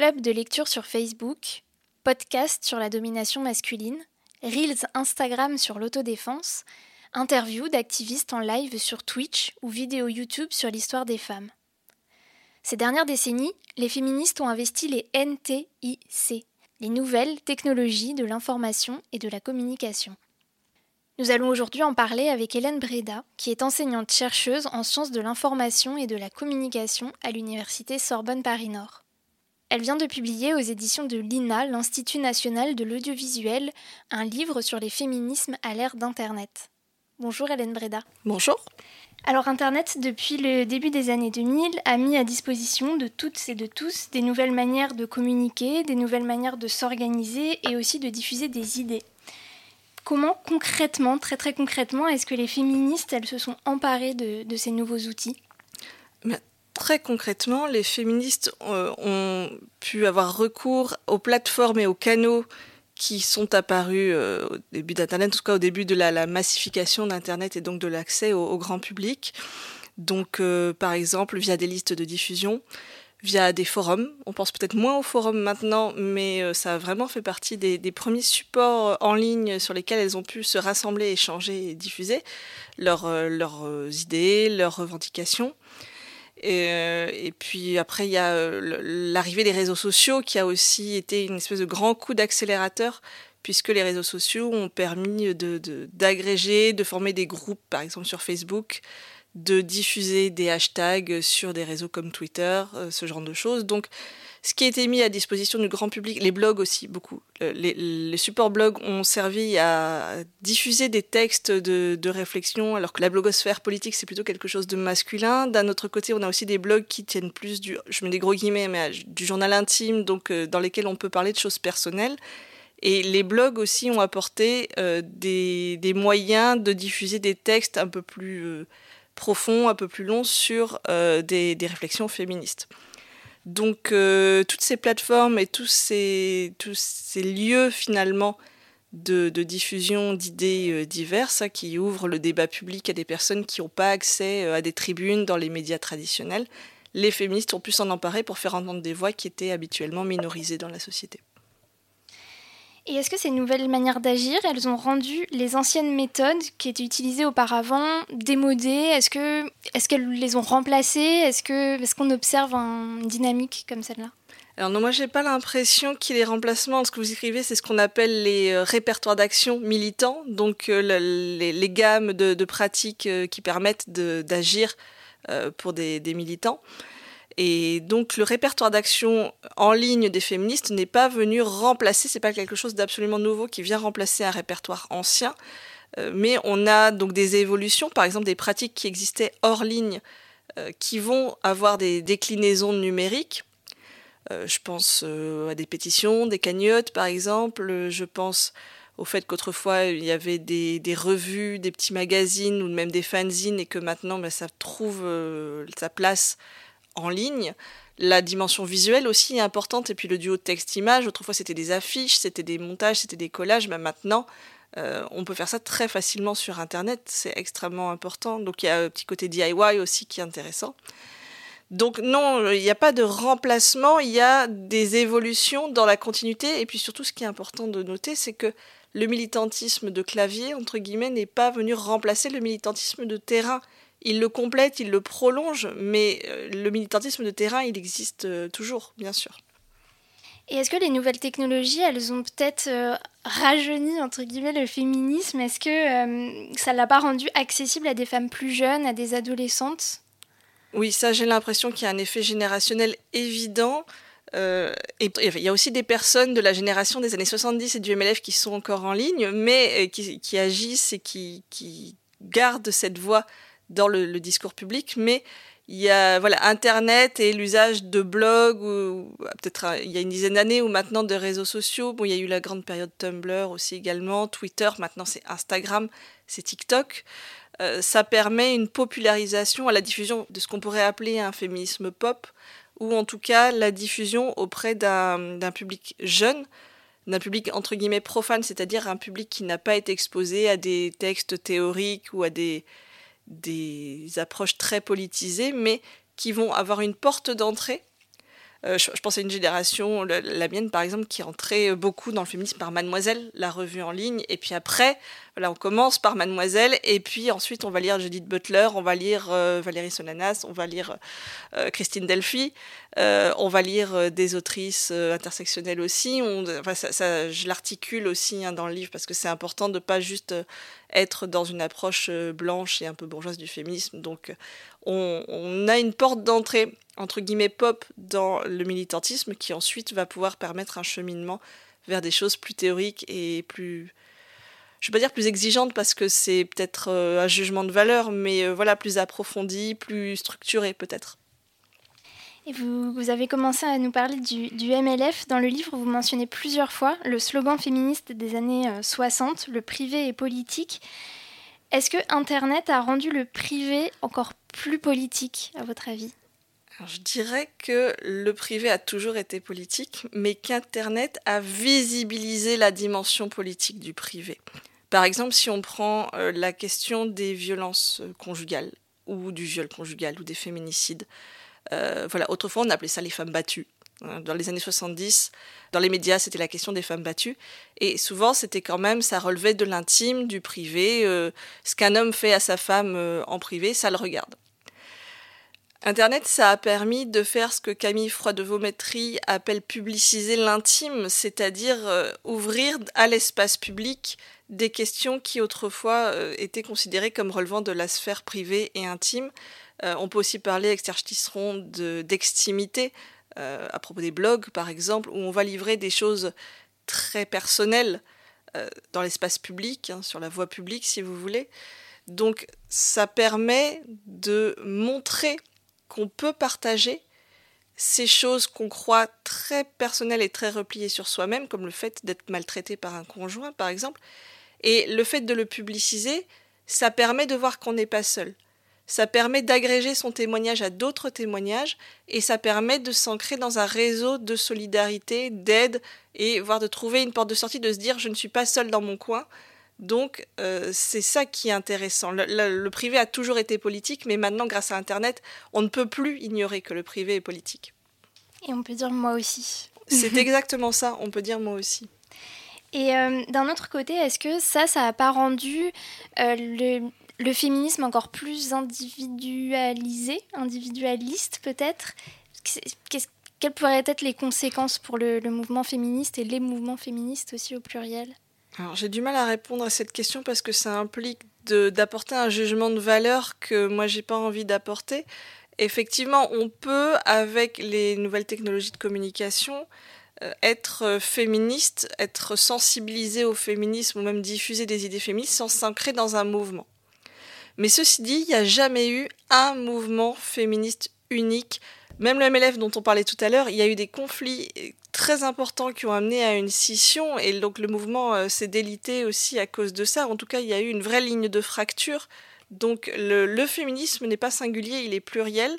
club de lecture sur Facebook, podcast sur la domination masculine, reels Instagram sur l'autodéfense, interviews d'activistes en live sur Twitch ou vidéos YouTube sur l'histoire des femmes. Ces dernières décennies, les féministes ont investi les NTIC, les nouvelles technologies de l'information et de la communication. Nous allons aujourd'hui en parler avec Hélène Breda, qui est enseignante-chercheuse en sciences de l'information et de la communication à l'Université Sorbonne Paris-Nord. Elle vient de publier aux éditions de l'INA, l'Institut national de l'audiovisuel, un livre sur les féminismes à l'ère d'Internet. Bonjour Hélène Breda. Bonjour. Alors Internet, depuis le début des années 2000, a mis à disposition de toutes et de tous des nouvelles manières de communiquer, des nouvelles manières de s'organiser et aussi de diffuser des idées. Comment concrètement, très très concrètement, est-ce que les féministes, elles se sont emparées de, ces nouveaux outils? Très concrètement, les féministes euh, ont pu avoir recours aux plateformes et aux canaux qui sont apparus euh, au début d'Internet, en tout cas au début de la, massification d'Internet et donc de l'accès au, grand public. Donc, euh, par exemple, via des listes de diffusion, via des forums. On pense peut-être moins aux forums maintenant, mais ça a vraiment fait partie des, premiers supports en ligne sur lesquels elles ont pu se rassembler, échanger et diffuser leurs idées, leurs revendications. Euh, et, puis après, il y a euh, l'arrivée des réseaux sociaux qui a aussi été une espèce de grand coup d'accélérateur, puisque les réseaux sociaux ont permis d'agréger, de, de former des groupes, par exemple sur Facebook, de diffuser des hashtags sur des réseaux comme Twitter, euh, ce genre de choses. Donc, ce qui a été mis à disposition du grand public, les blogs aussi, beaucoup. Euh, les, supports blogs ont servi à diffuser des textes de, réflexion, alors que la blogosphère politique, c'est plutôt quelque chose de masculin. D'un autre côté, on a aussi des blogs qui tiennent plus du, je mets des gros guillemets, mais du journal intime, donc euh, dans lesquels on peut parler de choses personnelles. Et les blogs aussi ont apporté euh, des, moyens de diffuser des textes un peu plus profonds, un peu plus longs sur des réflexions féministes. Donc euh, toutes ces plateformes et tous ces, tous ces lieux finalement de, diffusion d'idées euh, diverses hein, qui ouvrent le débat public à des personnes qui n'ont pas accès euh, à des tribunes dans les médias traditionnels, les féministes ont pu s'en emparer pour faire entendre des voix qui étaient habituellement minorisées dans la société. Et est-ce que ces nouvelles manières d'agir, elles ont rendu les anciennes méthodes qui étaient utilisées auparavant démodées? Est-ce que est-ce qu'elles les ont remplacées? Est-ce que est-ce qu'on observe une dynamique comme celle-là? Alors non, moi j'ai pas l'impression qu'il y ait remplacements. Ce que vous écrivez, c'est ce qu'on appelle les euh, répertoires d'action militants, donc euh, les, gammes de, pratiques euh, qui permettent d'agir pour des militants. Et donc le répertoire d'action en ligne des féministes n'est pas venu remplacer, c'est pas quelque chose d'absolument nouveau qui vient remplacer un répertoire ancien, euh, mais on a donc des évolutions, par exemple des pratiques qui existaient hors ligne, euh, qui vont avoir des déclinaisons numériques. Euh, je pense à des pétitions, des cagnottes par exemple, je pense au fait qu'autrefois il y avait des, revues, des petits magazines ou même des fanzines et que maintenant ben, ça trouve sa place en ligne. La dimension visuelle aussi est importante, et puis le duo texte-image, autrefois c'était des affiches, c'était des montages, c'était des collages, mais maintenant euh, on peut faire ça très facilement sur Internet, c'est extrêmement important. Donc il y a un petit côté DIY aussi qui est intéressant. Donc non, il n'y a pas de remplacement, il y a des évolutions dans la continuité, et puis surtout ce qui est important de noter, c'est que le militantisme de clavier, entre guillemets, n'est pas venu remplacer le militantisme de terrain il le complète, il le prolonge, mais euh, le militantisme de terrain, il existe euh, toujours, bien sûr. Et est-ce que les nouvelles technologies, elles ont peut-être euh, rajeuni, entre guillemets, le féminisme? Est-ce que ça ne l'a pas rendu accessible à des femmes plus jeunes, à des adolescentes? Oui, ça, j'ai l'impression qu'il y a un effet générationnel évident. et il y a aussi des personnes de la génération des années 70 et du MLF qui sont encore en ligne, mais qui, agissent et qui, qui gardent cette voix dans le, discours public, mais il y a voilà Internet et l'usage de blogs, ou, peut-être il y a une dizaine d'années, ou maintenant de réseaux sociaux. Bon, il y a eu la grande période Tumblr aussi également, Twitter, maintenant c'est Instagram, c'est TikTok. Euh, ça permet une popularisation à la diffusion de ce qu'on pourrait appeler un féminisme pop, ou en tout cas la diffusion auprès d'un public jeune, d'un public entre guillemets profane, c'est-à-dire un public qui n'a pas été exposé à des textes théoriques ou à des, des approches très politisées, mais qui vont avoir une porte d'entrée Euh, je, pense à une génération, la, mienne par exemple, qui entrait beaucoup dans le féminisme par Mademoiselle, la revue en ligne. Et puis après, on commence par Mademoiselle, et puis ensuite on va lire Judith Butler, on va lire euh, Valérie Solanas, on va lire euh, Christine Delphi, on va lire des autrices intersectionnelles aussi. On, enfin, ça, je l'articule aussi hein, dans le livre parce que c'est important de pas juste être dans une approche blanche et un peu bourgeoise du féminisme. Donc on, on a une porte d'entrée entre guillemets pop dans le militantisme qui ensuite va pouvoir permettre un cheminement vers des choses plus théoriques et plus je ne vais pas dire plus exigeantes parce que c'est peut-être euh, un jugement de valeur, mais euh, voilà, plus approfondi, plus structuré peut-être. Et vous, vous, avez commencé à nous parler du, du, MLF. Dans le livre, vous mentionnez plusieurs fois le slogan féministe des années 60, euh, le privé est politique. Est-ce que Internet a rendu le privé encore plus politique, à votre avis? Je dirais que le privé a toujours été politique, mais qu'Internet a visibilisé la dimension politique du privé. Par exemple, si on prend euh, la question des violences euh, conjugales, ou du viol conjugal, ou des féminicides. Euh, voilà, autrefois on appelait ça les femmes battues. Hein, dans les années 70, dans les médias, c'était la question des femmes battues. Et souvent, c'était quand même, ça relevait de l'intime, du privé. ce qu'un homme fait à sa femme en privé, ça le regarde. Internet, ça a permis de faire ce que Camille Froidevaux-Métry appelle publiciser l'intime, c'est-à-dire euh, ouvrir à l'espace public des questions qui autrefois euh, étaient considérées comme relevant de la sphère privée et intime. Euh, on peut aussi parler, avec Serge Tisseron, d'extimité, à propos des blogs par exemple, où on va livrer des choses très personnelles dans l'espace public, hein, sur la voie publique si vous voulez. Donc ça permet de montrer qu'on peut partager ces choses qu'on croit très personnelles et très repliées sur soi-même, comme le fait d'être maltraité par un conjoint, par exemple. Et le fait de le publiciser, ça permet de voir qu'on n'est pas seul. Ça permet d'agréger son témoignage à d'autres témoignages et ça permet de s'ancrer dans un réseau de solidarité, d'aide et voire de trouver une porte de sortie, de se dire je ne suis pas seul dans mon coin, donc euh, c'est ça qui est intéressant. Le, privé a toujours été politique, mais maintenant, grâce à Internet, on ne peut plus ignorer que le privé est politique. Et on peut dire moi aussi. C'est exactement ça, on peut dire moi aussi. Et euh, d'un autre côté, est-ce que ça, ça n'a pas rendu euh, le, le, féminisme encore plus individualisé, individualiste peut-être? Quelles pourraient être les conséquences pour le mouvement féministe et les mouvements féministes aussi au pluriel? Alors j'ai du mal à répondre à cette question parce que ça implique d'apporter un jugement de valeur que moi j'ai pas envie d'apporter. Effectivement, on peut avec les nouvelles technologies de communication euh, être féministe, être sensibilisé au féminisme ou même diffuser des idées féministes sans s'ancrer dans un mouvement. Mais ceci dit, il n'y a jamais eu un mouvement féministe unique. Même le MLF dont on parlait tout à l'heure, il y a eu des conflits très importants qui ont amené à une scission et donc le mouvement euh, s'est délité aussi à cause de ça. En tout cas, il y a eu une vraie ligne de fracture. Donc le, féminisme n'est pas singulier, il est pluriel.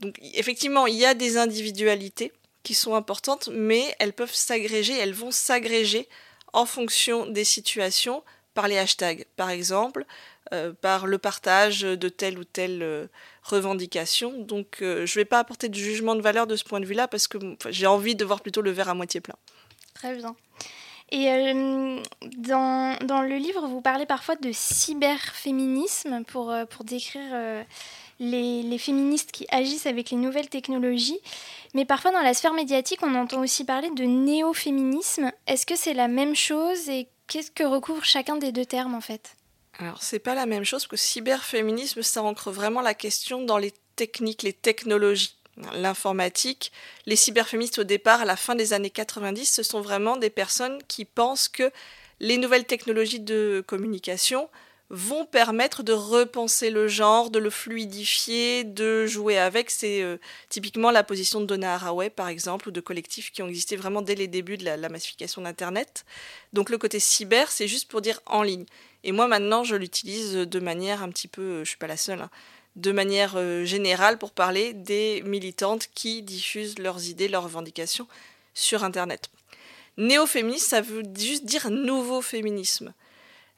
Donc effectivement, il y a des individualités qui sont importantes, mais elles peuvent s'agréger, elles vont s'agréger en fonction des situations par les hashtags, par exemple, euh, par le partage de telle ou telle euh, revendication. Donc euh, je ne vais pas apporter de jugement de valeur de ce point de vue-là parce que j'ai envie de voir plutôt le verre à moitié plein. Très bien. Et dans, dans, le livre, vous parlez parfois de cyberféminisme pour, pour décrire les, les, féministes qui agissent avec les nouvelles technologies. Mais parfois, dans la sphère médiatique, on entend aussi parler de néo-féminisme. Est-ce que c'est la même chose et qu'est-ce que recouvre chacun des deux termes en fait? Alors, c'est pas la même chose, que cyberféminisme, ça ancre vraiment la question dans les techniques, les technologies. L'informatique, les cyberféministes au départ, à la fin des années 90, ce sont vraiment des personnes qui pensent que les nouvelles technologies de communication vont permettre de repenser le genre, de le fluidifier, de jouer avec. C'est euh, typiquement la position de Donna Haraway, par exemple, ou de collectifs qui ont existé vraiment dès les débuts de la, massification d'Internet. Donc le côté cyber, c'est juste pour dire en ligne. Et moi maintenant, je l'utilise de manière un petit peu, je suis pas la seule, hein, de manière euh, générale pour parler des militantes qui diffusent leurs idées, leurs revendications sur Internet. Néo-féministe, ça veut juste dire nouveau féminisme.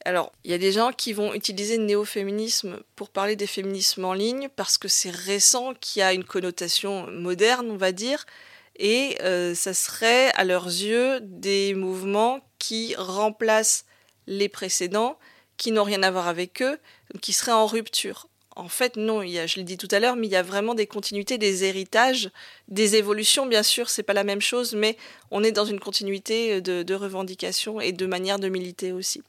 Alors, il y a des gens qui vont utiliser néo-féminisme pour parler des féminismes en ligne parce que c'est récent, qu'il y a une connotation moderne, on va dire. et euh, ça serait à leurs yeux des mouvements qui remplacent les précédents, qui n'ont rien à voir avec eux, qui seraient en rupture. En fait, non, a, je l'ai dit tout à l'heure, mais il y a vraiment des continuités, des héritages, des évolutions, bien sûr, c'est pas la même chose, mais on est dans une continuité de, de revendications et de manière de militer aussi.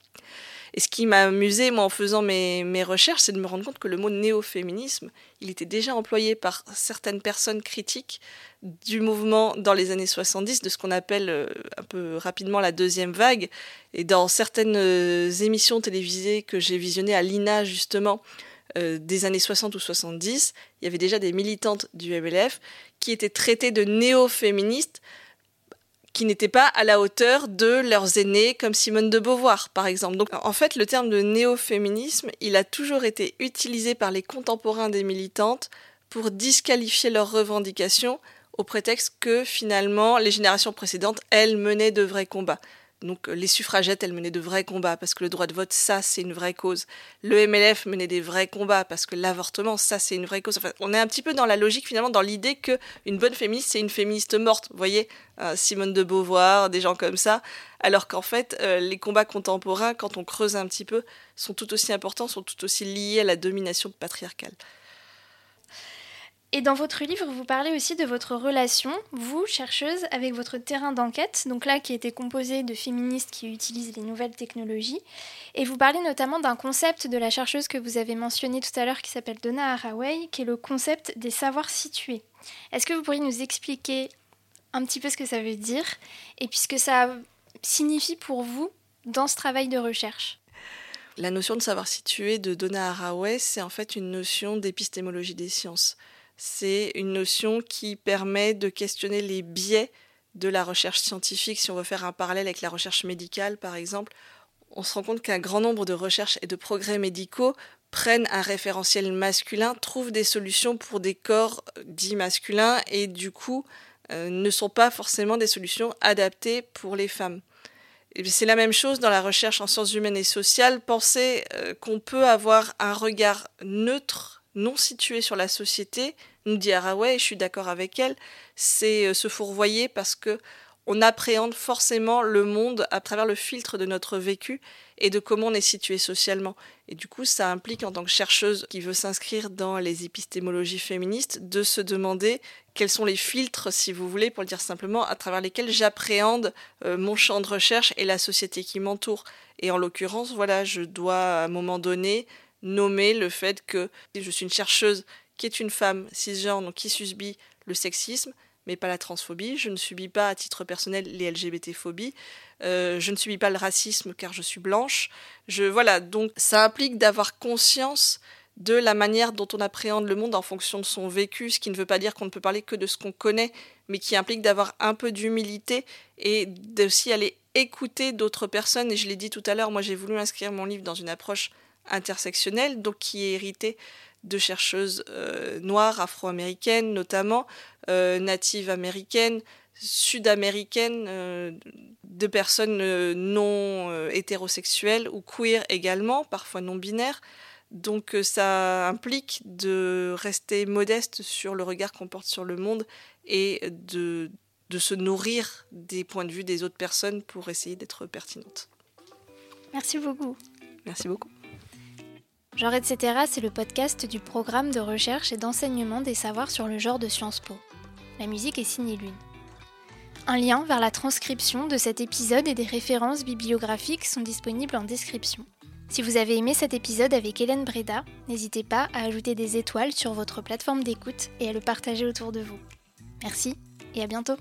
Et ce qui m'a amusé, moi, en faisant mes, mes recherches, c'est de me rendre compte que le mot néo-féminisme, il était déjà employé par certaines personnes critiques du mouvement dans les années 70, de ce qu'on appelle euh, un peu rapidement la deuxième vague. Et dans certaines euh, émissions télévisées que j'ai visionnées à l'INA, justement, euh, des années 60 ou 70, il y avait déjà des militantes du MLF qui étaient traitées de néo-féministes qui n'étaient pas à la hauteur de leurs aînés comme Simone de Beauvoir par exemple. Donc en fait le terme de néo-féminisme, il a toujours été utilisé par les contemporains des militantes pour disqualifier leurs revendications au prétexte que finalement les générations précédentes, elles, menaient de vrais combats. Donc euh, les suffragettes, elles menaient de vrais combats parce que le droit de vote, ça, c'est une vraie cause. Le MLF menait des vrais combats parce que l'avortement, ça, c'est une vraie cause. Enfin, on est un petit peu dans la logique finalement, dans l'idée que une bonne féministe, c'est une féministe morte. Vous voyez, euh, Simone de Beauvoir, des gens comme ça. Alors qu'en fait, euh, les combats contemporains, quand on creuse un petit peu, sont tout aussi importants, sont tout aussi liés à la domination patriarcale. Et dans votre livre, vous parlez aussi de votre relation, vous, chercheuse, avec votre terrain d'enquête, donc là qui était composé de féministes qui utilisent les nouvelles technologies. Et vous parlez notamment d'un concept de la chercheuse que vous avez mentionné tout à l'heure qui s'appelle Donna Haraway, qui est le concept des savoirs situés. Est-ce que vous pourriez nous expliquer un petit peu ce que ça veut dire et puis ce que ça signifie pour vous dans ce travail de recherche? La notion de savoir situé de Donna Haraway, c'est en fait une notion d'épistémologie des sciences c'est une notion qui permet de questionner les biais de la recherche scientifique. Si on veut faire un parallèle avec la recherche médicale, par exemple, on se rend compte qu'un grand nombre de recherches et de progrès médicaux prennent un référentiel masculin, trouvent des solutions pour des corps dits masculins et du coup euh, ne sont pas forcément des solutions adaptées pour les femmes. C'est la même chose dans la recherche en sciences humaines et sociales. Penser euh, qu'on peut avoir un regard neutre non situé sur la société, nous dit Haraway, je suis d'accord avec elle, c'est euh, se fourvoyer parce que on appréhende forcément le monde à travers le filtre de notre vécu et de comment on est situé socialement. Et du coup, ça implique en tant que chercheuse qui veut s'inscrire dans les épistémologies féministes de se demander quels sont les filtres, si vous voulez, pour le dire simplement, à travers lesquels j'appréhende euh, mon champ de recherche et la société qui m'entoure. Et en l'occurrence, voilà, je dois à un moment donné nommer le fait que je suis une chercheuse qui est une femme cisgenre, donc qui subit le sexisme, mais pas la transphobie. Je ne subis pas à titre personnel les LGBT-phobies. Euh, je ne subis pas le racisme car je suis blanche. Je, voilà, donc ça implique d'avoir conscience de la manière dont on appréhende le monde en fonction de son vécu, ce qui ne veut pas dire qu'on ne peut parler que de ce qu'on connaît, mais qui implique d'avoir un peu d'humilité et d'aussi aller écouter d'autres personnes. Et je l'ai dit tout à l'heure, moi j'ai voulu inscrire mon livre dans une approche intersectionnelle, donc qui est héritée de chercheuses euh, noires, afro-américaines notamment, euh, natives américaines, sud-américaines, euh, de personnes non hétérosexuelles ou queer également, parfois non binaires. Donc ça implique de rester modeste sur le regard qu'on porte sur le monde et de, de se nourrir des points de vue des autres personnes pour essayer d'être pertinente. Merci beaucoup. Merci beaucoup. Genre etc. c'est le podcast du programme de recherche et d'enseignement des savoirs sur le genre de Sciences Po. La musique est signée Lune. Un lien vers la transcription de cet épisode et des références bibliographiques sont disponibles en description. Si vous avez aimé cet épisode avec Hélène Breda, n'hésitez pas à ajouter des étoiles sur votre plateforme d'écoute et à le partager autour de vous. Merci et à bientôt